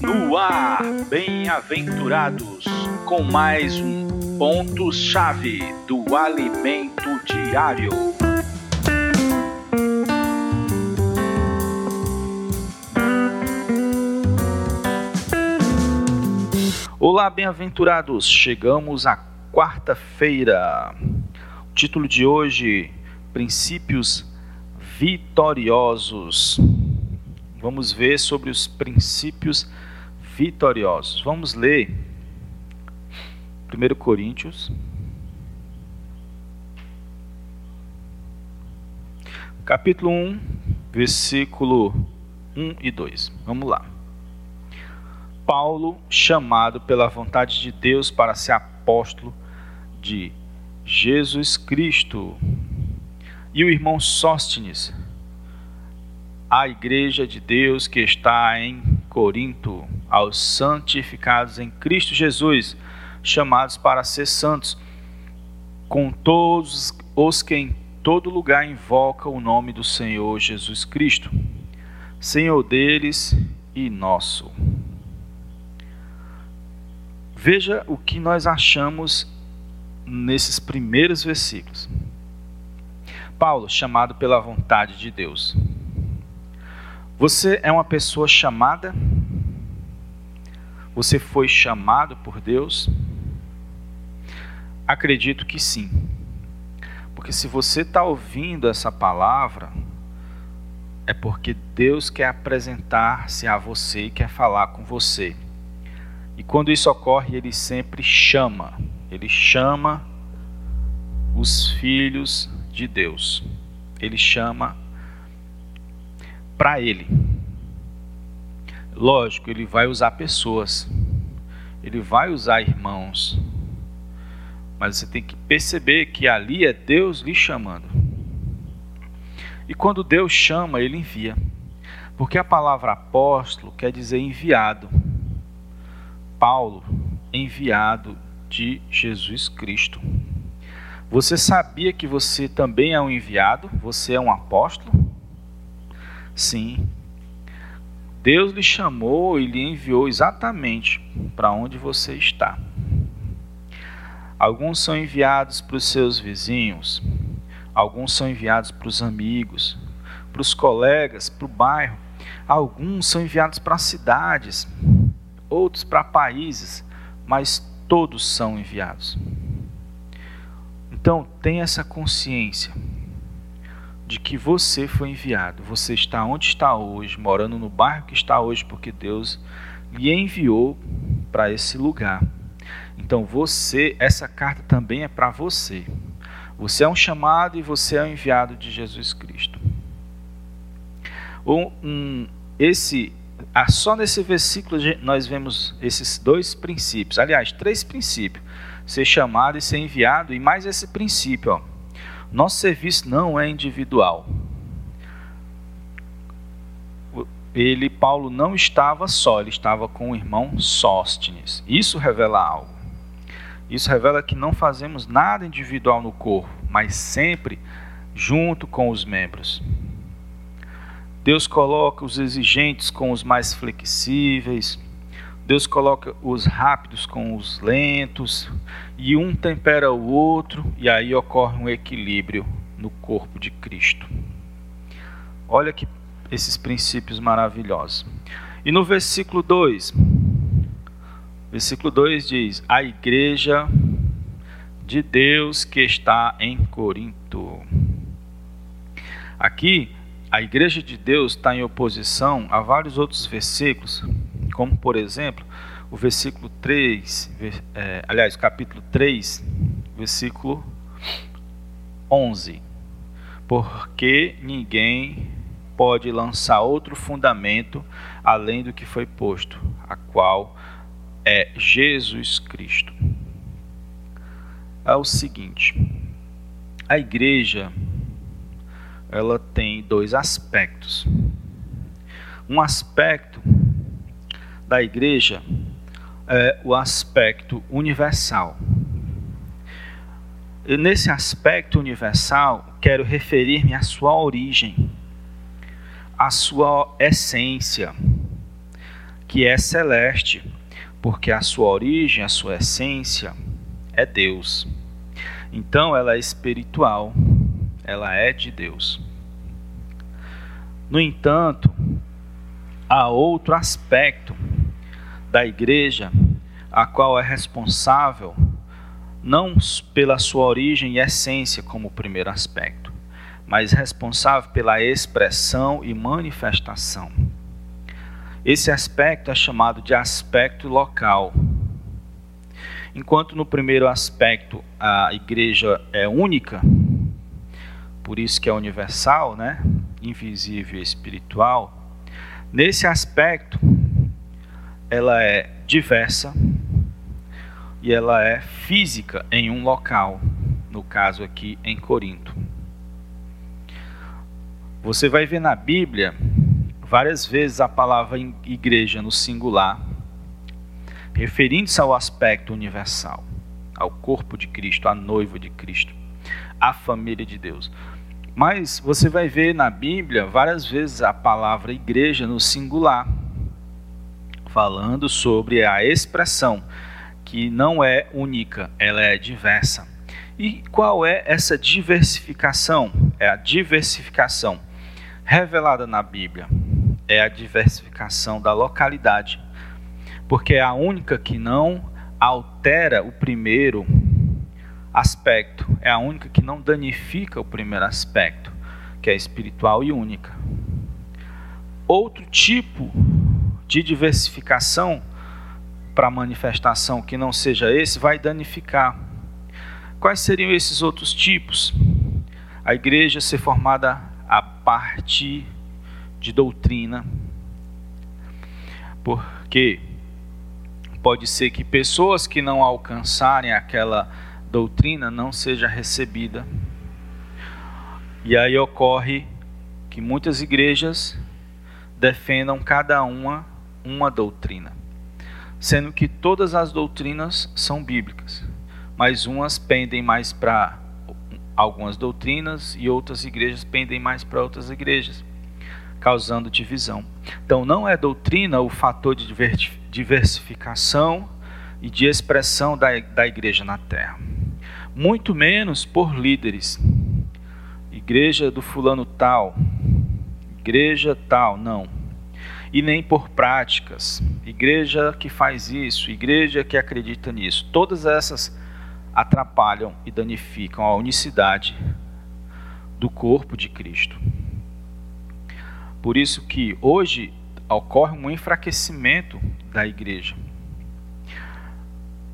No ar, bem-aventurados, com mais um ponto-chave do alimento diário. Olá, bem-aventurados, chegamos à quarta-feira. O título de hoje: Princípios Vitoriosos. Vamos ver sobre os princípios vitoriosos. Vamos ler 1 Coríntios. Capítulo 1, versículo 1 e 2. Vamos lá. Paulo, chamado pela vontade de Deus para ser apóstolo de Jesus Cristo, e o irmão Sóstenes, a igreja de Deus que está em Corinto, aos santificados em Cristo Jesus, chamados para ser santos, com todos os que em todo lugar invocam o nome do Senhor Jesus Cristo, Senhor deles e nosso. Veja o que nós achamos nesses primeiros versículos. Paulo, chamado pela vontade de Deus. Você é uma pessoa chamada? Você foi chamado por Deus? Acredito que sim. Porque se você está ouvindo essa palavra, é porque Deus quer apresentar-se a você e quer falar com você. E quando isso ocorre, Ele sempre chama. Ele chama os filhos de Deus. Ele chama para Ele. Lógico, Ele vai usar pessoas. Ele vai usar irmãos mas você tem que perceber que ali é Deus lhe chamando. E quando Deus chama, ele envia. Porque a palavra apóstolo quer dizer enviado. Paulo, enviado de Jesus Cristo. Você sabia que você também é um enviado? Você é um apóstolo? Sim. Deus lhe chamou e lhe enviou exatamente para onde você está. Alguns são enviados para os seus vizinhos, alguns são enviados para os amigos, para os colegas, para o bairro, alguns são enviados para cidades, outros para países, mas todos são enviados. Então, tenha essa consciência de que você foi enviado. Você está onde está hoje, morando no bairro que está hoje, porque Deus lhe enviou para esse lugar. Então você, essa carta também é para você. Você é um chamado e você é um enviado de Jesus Cristo. Um, um, esse, só nesse versículo nós vemos esses dois princípios. Aliás, três princípios: ser chamado e ser enviado, e mais esse princípio. Ó. Nosso serviço não é individual. Ele, Paulo, não estava só, ele estava com o irmão Sóstenes. Isso revela algo. Isso revela que não fazemos nada individual no corpo, mas sempre junto com os membros. Deus coloca os exigentes com os mais flexíveis, Deus coloca os rápidos com os lentos, e um tempera o outro, e aí ocorre um equilíbrio no corpo de Cristo. Olha que esses princípios maravilhosos. E no versículo 2, Versículo 2 diz: A igreja de Deus que está em Corinto. Aqui, a igreja de Deus está em oposição a vários outros versículos, como por exemplo, o versículo 3, é, aliás, capítulo 3, versículo 11. Porque ninguém pode lançar outro fundamento além do que foi posto, a qual é Jesus Cristo. É o seguinte, a igreja ela tem dois aspectos. Um aspecto da igreja é o aspecto universal. E nesse aspecto universal, quero referir-me à sua origem. a sua essência, que é celeste, porque a sua origem, a sua essência é Deus. Então ela é espiritual, ela é de Deus. No entanto, há outro aspecto da igreja a qual é responsável não pela sua origem e essência como primeiro aspecto, mas responsável pela expressão e manifestação. Esse aspecto é chamado de aspecto local. Enquanto no primeiro aspecto a igreja é única, por isso que é universal, né? invisível e espiritual, nesse aspecto ela é diversa e ela é física em um local, no caso aqui em Corinto. Você vai ver na Bíblia várias vezes a palavra igreja no singular, referindo-se ao aspecto universal, ao corpo de Cristo, à noiva de Cristo, à família de Deus. Mas você vai ver na Bíblia várias vezes a palavra igreja no singular, falando sobre a expressão que não é única, ela é diversa. E qual é essa diversificação? É a diversificação revelada na Bíblia. É a diversificação da localidade. Porque é a única que não altera o primeiro aspecto, é a única que não danifica o primeiro aspecto, que é espiritual e única. Outro tipo de diversificação para manifestação que não seja esse vai danificar. Quais seriam esses outros tipos? A igreja ser formada a partir de doutrina, porque pode ser que pessoas que não alcançarem aquela doutrina não seja recebida. E aí ocorre que muitas igrejas defendam cada uma uma doutrina, sendo que todas as doutrinas são bíblicas, mas umas pendem mais para algumas doutrinas e outras igrejas pendem mais para outras igrejas, causando divisão. Então não é doutrina o fator de diversificação e de expressão da, da igreja na terra muito menos por líderes. Igreja do fulano tal, igreja tal, não. E nem por práticas. Igreja que faz isso, igreja que acredita nisso. Todas essas atrapalham e danificam a unicidade do corpo de Cristo. Por isso que hoje ocorre um enfraquecimento da igreja.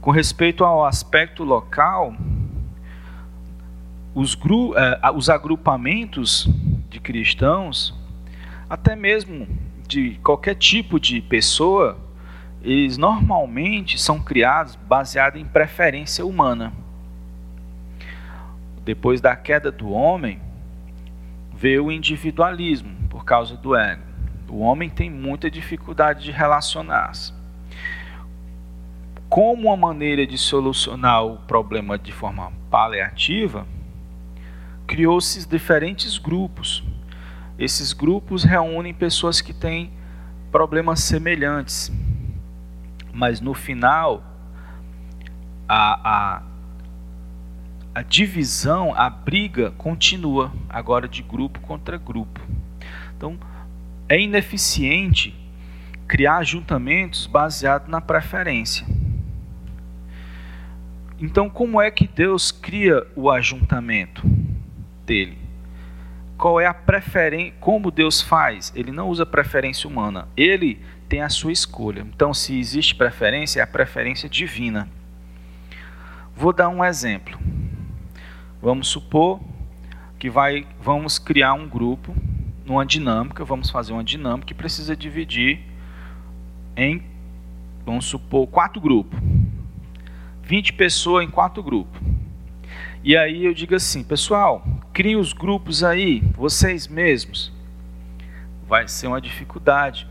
Com respeito ao aspecto local, os, gru, eh, os agrupamentos de cristãos, até mesmo de qualquer tipo de pessoa, eles normalmente são criados baseados em preferência humana. Depois da queda do homem, veio o individualismo por causa do ego. O homem tem muita dificuldade de relacionar-se. Como uma maneira de solucionar o problema de forma paliativa, criou-se diferentes grupos. Esses grupos reúnem pessoas que têm problemas semelhantes, mas no final a, a, a divisão, a briga continua agora de grupo contra grupo. Então é ineficiente criar ajuntamentos baseados na preferência. Então, como é que Deus cria o ajuntamento? dele. Qual é a preferência? Como Deus faz? Ele não usa preferência humana. Ele tem a sua escolha. Então, se existe preferência, é a preferência divina. Vou dar um exemplo. Vamos supor que vai, vamos criar um grupo numa dinâmica, vamos fazer uma dinâmica que precisa dividir em, vamos supor, quatro grupos. 20 pessoas em quatro grupos. E aí eu digo assim, pessoal, criem os grupos aí, vocês mesmos. Vai ser uma dificuldade.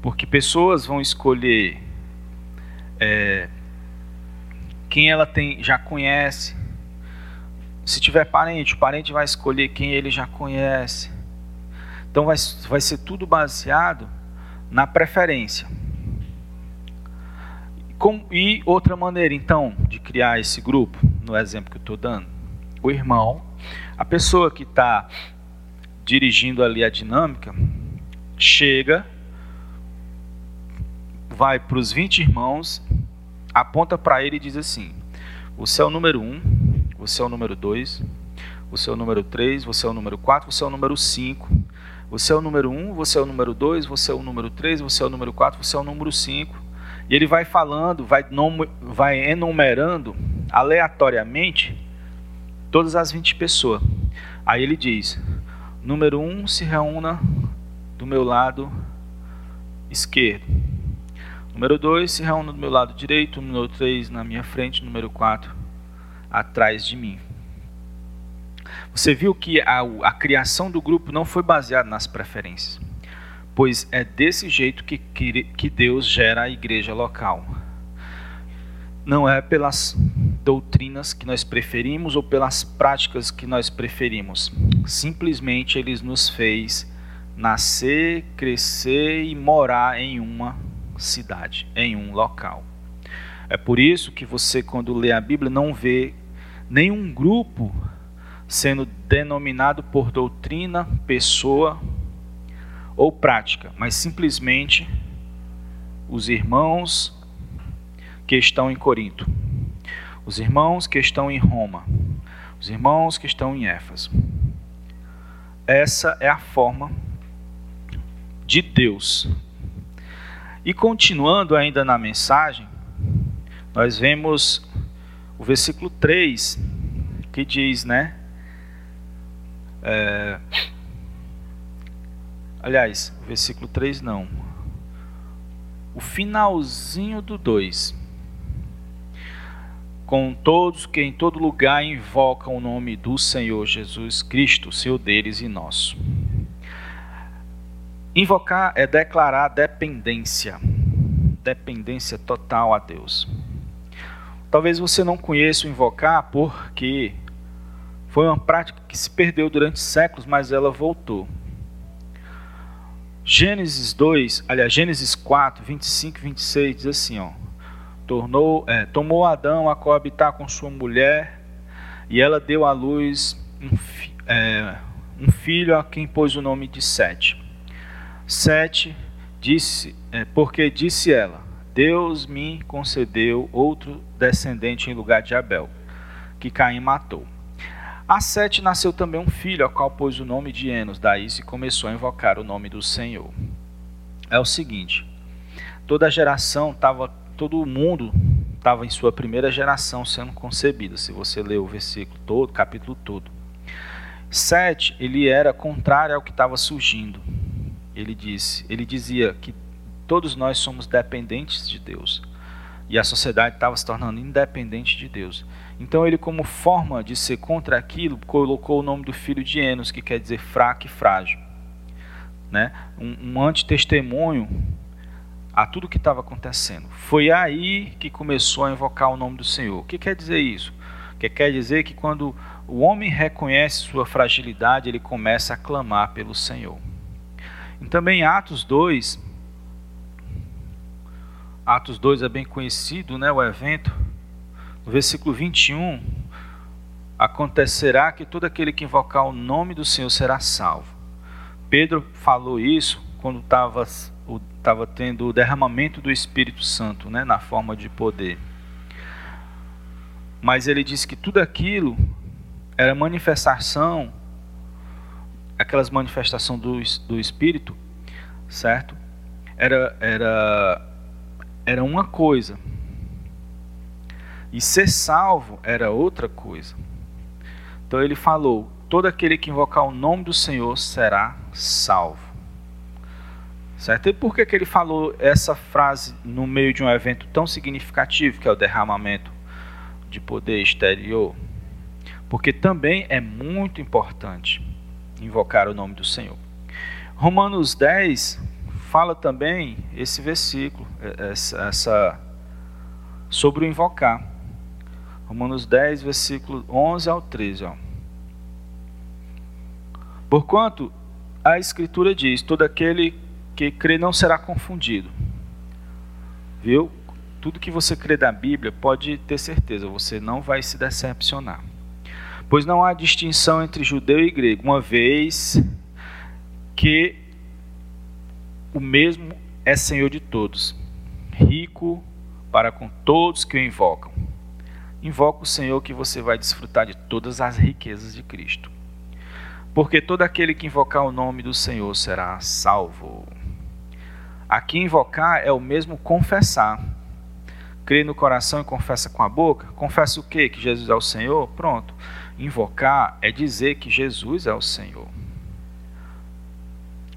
Porque pessoas vão escolher é, quem ela tem, já conhece. Se tiver parente, o parente vai escolher quem ele já conhece. Então vai, vai ser tudo baseado na preferência. Com, e outra maneira, então, de criar esse grupo, no exemplo que eu estou dando, o irmão, a pessoa que está dirigindo ali a dinâmica, chega, vai para os 20 irmãos, aponta para ele e diz assim: Você é o número 1, um, você é o número 2, você é o número 3, você é o número 4, você é o número 5. Você é o número 1, você é o número 2, você é o número 3, você é o número 4, você é o número 5. E ele vai falando, vai, vai enumerando aleatoriamente todas as 20 pessoas. Aí ele diz: número 1 se reúna do meu lado esquerdo. Número 2 se reúna do meu lado direito. Número 3 na minha frente. Número 4 atrás de mim. Você viu que a, a criação do grupo não foi baseada nas preferências, pois é desse jeito que, que, que Deus gera a igreja local. Não é pelas doutrinas que nós preferimos ou pelas práticas que nós preferimos. Simplesmente Ele nos fez nascer, crescer e morar em uma cidade, em um local. É por isso que você, quando lê a Bíblia, não vê nenhum grupo sendo denominado por doutrina, pessoa ou prática, mas simplesmente os irmãos que estão em Corinto, os irmãos que estão em Roma, os irmãos que estão em Éfeso. Essa é a forma de Deus. E continuando ainda na mensagem, nós vemos o versículo 3 que diz, né? É, aliás, o versículo 3 não. O finalzinho do 2. Com todos que em todo lugar invocam o nome do Senhor Jesus Cristo, Senhor deles e nosso. Invocar é declarar dependência, dependência total a Deus. Talvez você não conheça o invocar porque foi uma prática que se perdeu durante séculos, mas ela voltou. Gênesis 2, aliás, Gênesis 4, 25 e 26 diz assim: ó, Tornou, é, Tomou Adão a coabitar com sua mulher, e ela deu à luz um, é, um filho a quem pôs o nome de Sete. Sete disse, é, porque disse ela: Deus me concedeu outro descendente em lugar de Abel, que Caim matou. A Sete nasceu também um filho, ao qual pôs o nome de Enos. Daí se começou a invocar o nome do Senhor. É o seguinte: toda geração estava, todo mundo estava em sua primeira geração sendo concebida. Se você ler o versículo todo, capítulo todo. Sete, ele era contrário ao que estava surgindo. Ele disse, ele dizia que todos nós somos dependentes de Deus. E a sociedade estava se tornando independente de Deus. Então ele, como forma de ser contra aquilo, colocou o nome do filho de Enos, que quer dizer fraco e frágil. Né? Um, um antitestemunho a tudo que estava acontecendo. Foi aí que começou a invocar o nome do Senhor. O que quer dizer isso? Que quer dizer que quando o homem reconhece sua fragilidade, ele começa a clamar pelo Senhor. E também Atos 2, Atos 2 é bem conhecido, né, o evento no versículo 21, acontecerá que todo aquele que invocar o nome do Senhor será salvo. Pedro falou isso quando estava estava tendo o derramamento do Espírito Santo, né, na forma de poder. Mas ele disse que tudo aquilo era manifestação, aquelas manifestações do, do Espírito, certo? Era, era, era uma coisa, e ser salvo era outra coisa. Então ele falou: todo aquele que invocar o nome do Senhor será salvo. Certo? E por que, que ele falou essa frase no meio de um evento tão significativo que é o derramamento de poder exterior? Porque também é muito importante invocar o nome do Senhor. Romanos 10 fala também esse versículo, essa, essa sobre o invocar. Romanos 10, versículo 11 ao 13. Ó. Porquanto a Escritura diz: todo aquele que crê não será confundido. Viu? Tudo que você crê da Bíblia, pode ter certeza, você não vai se decepcionar. Pois não há distinção entre judeu e grego, uma vez que o mesmo é Senhor de todos, rico para com todos que o invocam. Invoca o Senhor que você vai desfrutar de todas as riquezas de Cristo. Porque todo aquele que invocar o nome do Senhor será salvo. Aqui invocar é o mesmo confessar crê no coração e confessa com a boca, confessa o quê? Que Jesus é o Senhor? Pronto. Invocar é dizer que Jesus é o Senhor.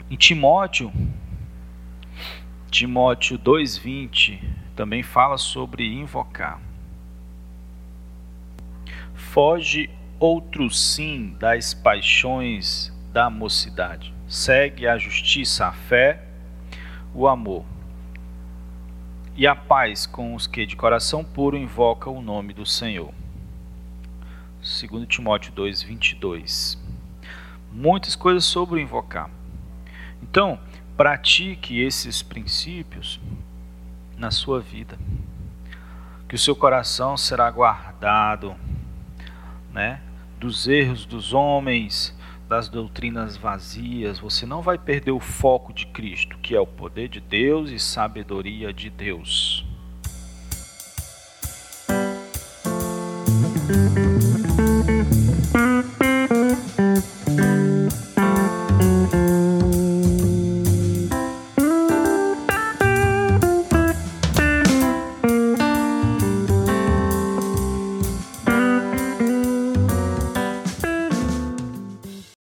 Em Timóteo, Timóteo 2,20 também fala sobre invocar. Foge outro sim das paixões da mocidade. Segue a justiça, a fé, o amor e a paz com os que de coração puro invocam o nome do Senhor. 2 Timóteo 2, 22. Muitas coisas sobre invocar. Então, pratique esses princípios na sua vida. Que o seu coração será guardado né, dos erros dos homens, das doutrinas vazias, você não vai perder o foco de Cristo, que é o poder de Deus e sabedoria de Deus.